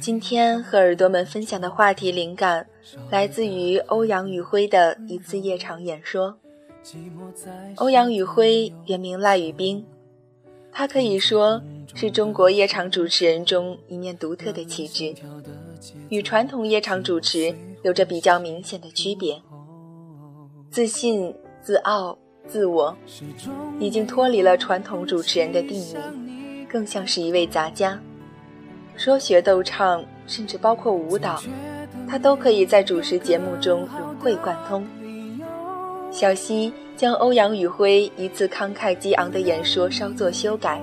今天和耳朵们分享的话题灵感来自于欧阳宇辉的一次夜场演说。欧阳宇辉原名赖宇冰，他可以说是中国夜场主持人中一面独特的旗帜，与传统夜场主持有着比较明显的区别。自信、自傲、自我，已经脱离了传统主持人的定义，更像是一位杂家。说学逗唱，甚至包括舞蹈，他都可以在主持节目中融会贯通。小溪将欧阳宇辉一次慷慨激昂的演说稍作修改，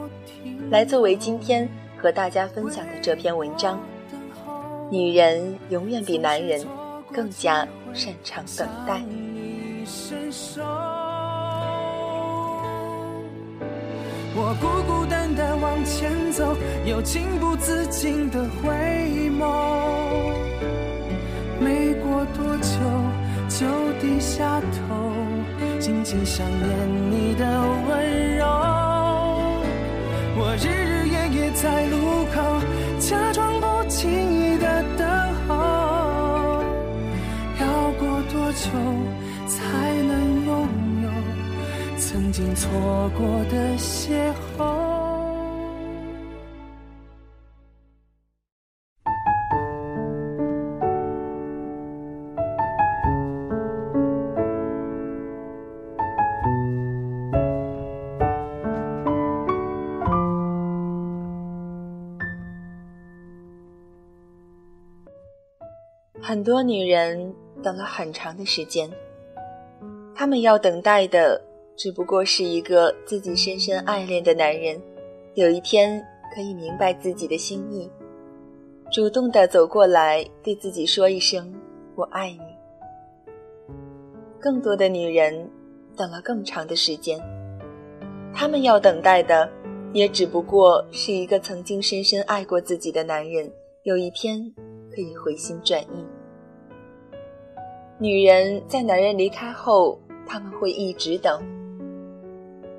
来作为今天和大家分享的这篇文章。女人永远比男人更加擅长等待。我孤孤单单往前走，又情不自禁的回眸。没过多久就低下头，静静想念你的温柔。我日日夜夜在路口，假装经错过的邂逅？很多女人等了很长的时间，她们要等待的只不过是一个自己深深爱恋的男人，有一天可以明白自己的心意，主动的走过来对自己说一声“我爱你”。更多的女人等了更长的时间，她们要等待的也只不过是一个曾经深深爱过自己的男人，有一天可以回心转意。女人在男人离开后，他们会一直等。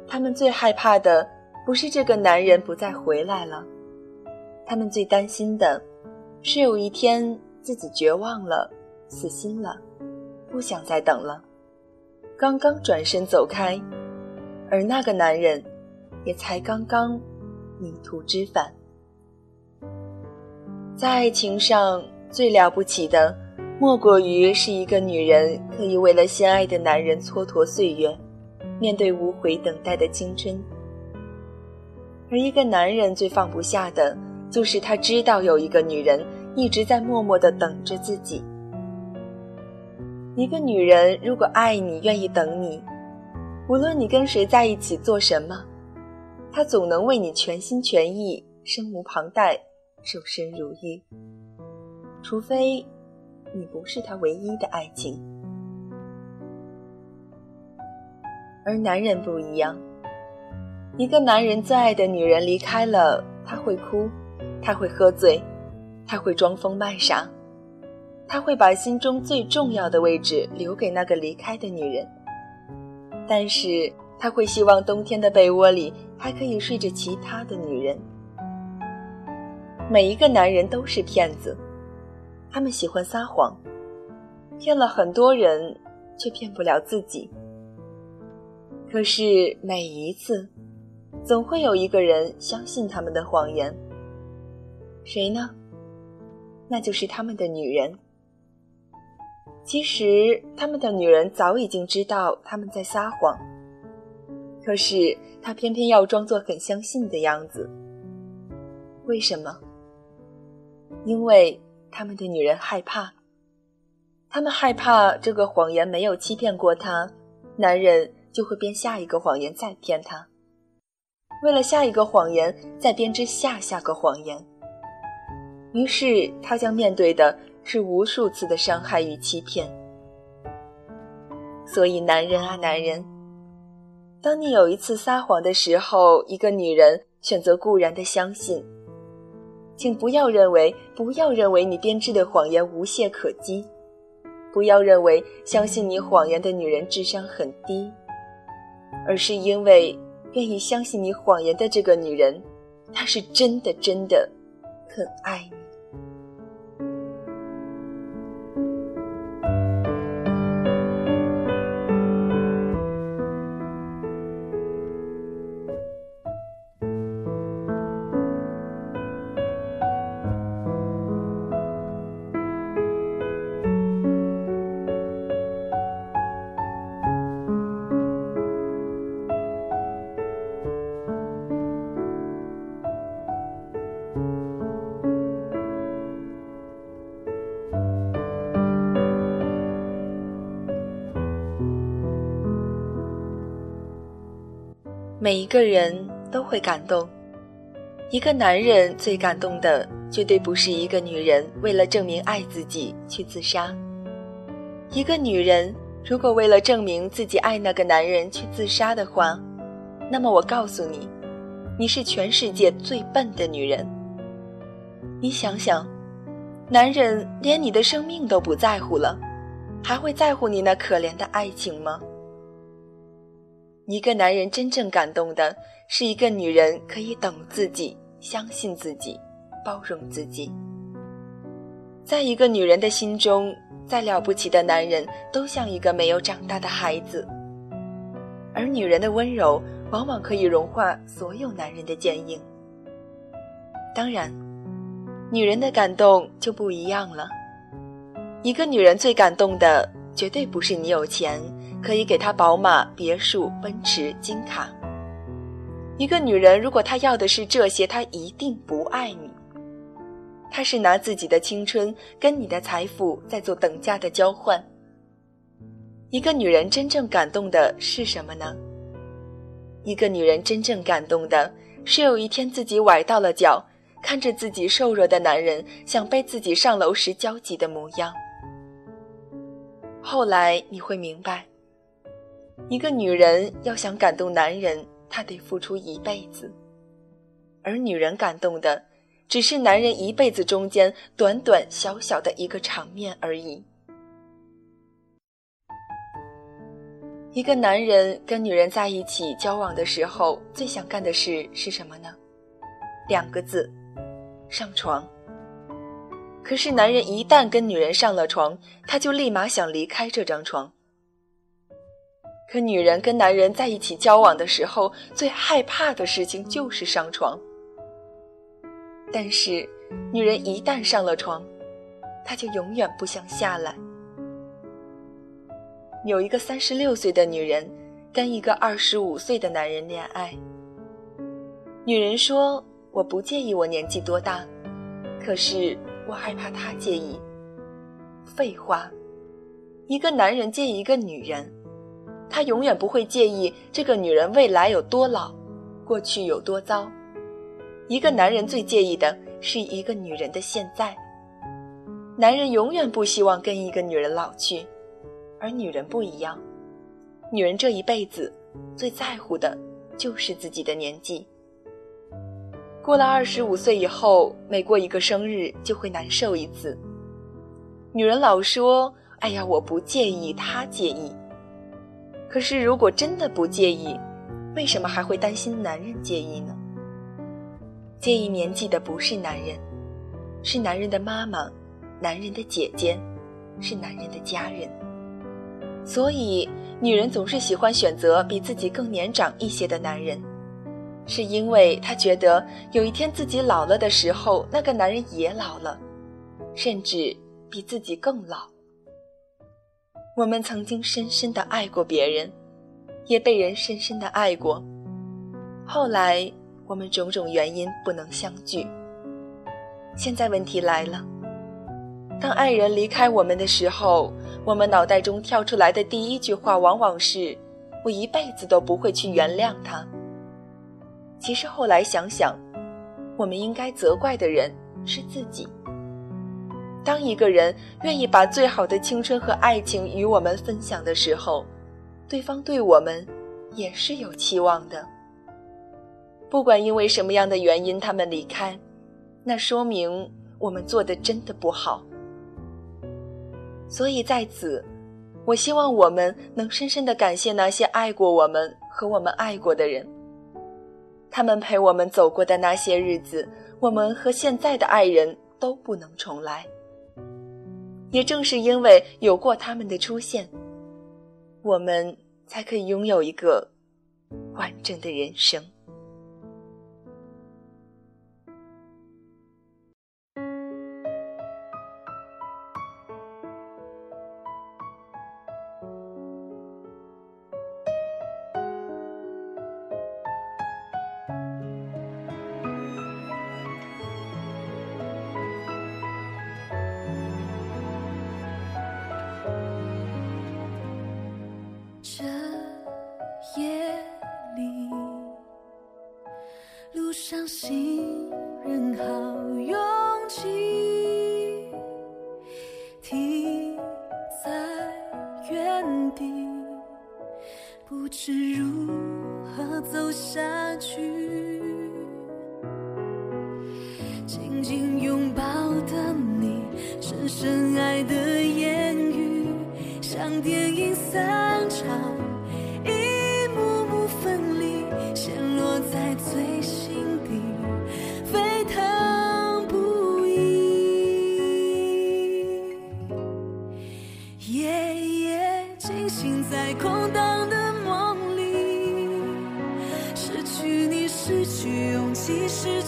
他们最害怕的不是这个男人不再回来了，他们最担心的是有一天自己绝望了、死心了，不想再等了，刚刚转身走开，而那个男人也才刚刚迷途知返。在爱情上最了不起的。莫过于是一个女人可以为了心爱的男人蹉跎岁月，面对无悔等待的青春。而一个男人最放不下的，就是他知道有一个女人一直在默默的等着自己。一个女人如果爱你，愿意等你，无论你跟谁在一起做什么，她总能为你全心全意、身无旁贷、守身如玉。除非。你不是他唯一的爱情，而男人不一样。一个男人最爱的女人离开了，他会哭，他会喝醉，他会装疯卖傻，他会把心中最重要的位置留给那个离开的女人。但是他会希望冬天的被窝里还可以睡着其他的女人。每一个男人都是骗子。他们喜欢撒谎，骗了很多人，却骗不了自己。可是每一次，总会有一个人相信他们的谎言。谁呢？那就是他们的女人。其实，他们的女人早已经知道他们在撒谎，可是他偏偏要装作很相信的样子。为什么？因为。他们的女人害怕，他们害怕这个谎言没有欺骗过他，男人就会编下一个谎言再骗他。为了下一个谎言，再编织下下个谎言。于是，他将面对的是无数次的伤害与欺骗。所以，男人啊，男人，当你有一次撒谎的时候，一个女人选择固然的相信。请不要认为，不要认为你编织的谎言无懈可击，不要认为相信你谎言的女人智商很低，而是因为愿意相信你谎言的这个女人，她是真的真的很爱你。每一个人都会感动。一个男人最感动的，绝对不是一个女人为了证明爱自己去自杀。一个女人如果为了证明自己爱那个男人去自杀的话，那么我告诉你，你是全世界最笨的女人。你想想，男人连你的生命都不在乎了，还会在乎你那可怜的爱情吗？一个男人真正感动的是一个女人可以等自己、相信自己、包容自己。在一个女人的心中，再了不起的男人都像一个没有长大的孩子，而女人的温柔往往可以融化所有男人的坚硬。当然，女人的感动就不一样了。一个女人最感动的，绝对不是你有钱。可以给他宝马、别墅、奔驰、金卡。一个女人，如果她要的是这些，她一定不爱你。她是拿自己的青春跟你的财富在做等价的交换。一个女人真正感动的是什么呢？一个女人真正感动的是有一天自己崴到了脚，看着自己瘦弱的男人想背自己上楼时焦急的模样。后来你会明白。一个女人要想感动男人，她得付出一辈子；而女人感动的，只是男人一辈子中间短短小小的一个场面而已。一个男人跟女人在一起交往的时候，最想干的事是什么呢？两个字：上床。可是男人一旦跟女人上了床，他就立马想离开这张床。可女人跟男人在一起交往的时候，最害怕的事情就是上床。但是，女人一旦上了床，她就永远不想下来。有一个三十六岁的女人跟一个二十五岁的男人恋爱。女人说：“我不介意我年纪多大，可是我害怕他介意。”废话，一个男人介意一个女人。他永远不会介意这个女人未来有多老，过去有多糟。一个男人最介意的是一个女人的现在。男人永远不希望跟一个女人老去，而女人不一样。女人这一辈子最在乎的就是自己的年纪。过了二十五岁以后，每过一个生日就会难受一次。女人老说：“哎呀，我不介意，他介意。”可是，如果真的不介意，为什么还会担心男人介意呢？介意年纪的不是男人，是男人的妈妈，男人的姐姐，是男人的家人。所以，女人总是喜欢选择比自己更年长一些的男人，是因为她觉得有一天自己老了的时候，那个男人也老了，甚至比自己更老。我们曾经深深的爱过别人，也被人深深的爱过。后来我们种种原因不能相聚。现在问题来了，当爱人离开我们的时候，我们脑袋中跳出来的第一句话往往是：“我一辈子都不会去原谅他。”其实后来想想，我们应该责怪的人是自己。当一个人愿意把最好的青春和爱情与我们分享的时候，对方对我们也是有期望的。不管因为什么样的原因他们离开，那说明我们做的真的不好。所以在此，我希望我们能深深的感谢那些爱过我们和我们爱过的人，他们陪我们走过的那些日子，我们和现在的爱人都不能重来。也正是因为有过他们的出现，我们才可以拥有一个完整的人生。原地，不知如何走下去。紧紧拥抱的你，深深爱的言语，像电影散场。一幕幕分离，陷落在最深在空荡的梦里失去你失去勇气失去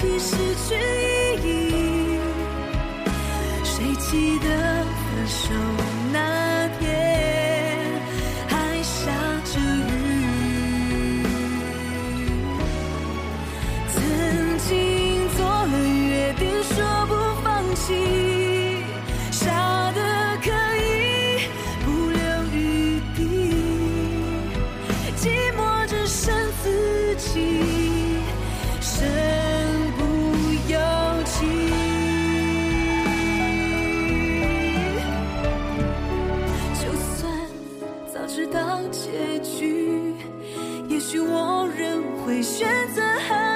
起失去意义，谁记得？也许我仍会选择。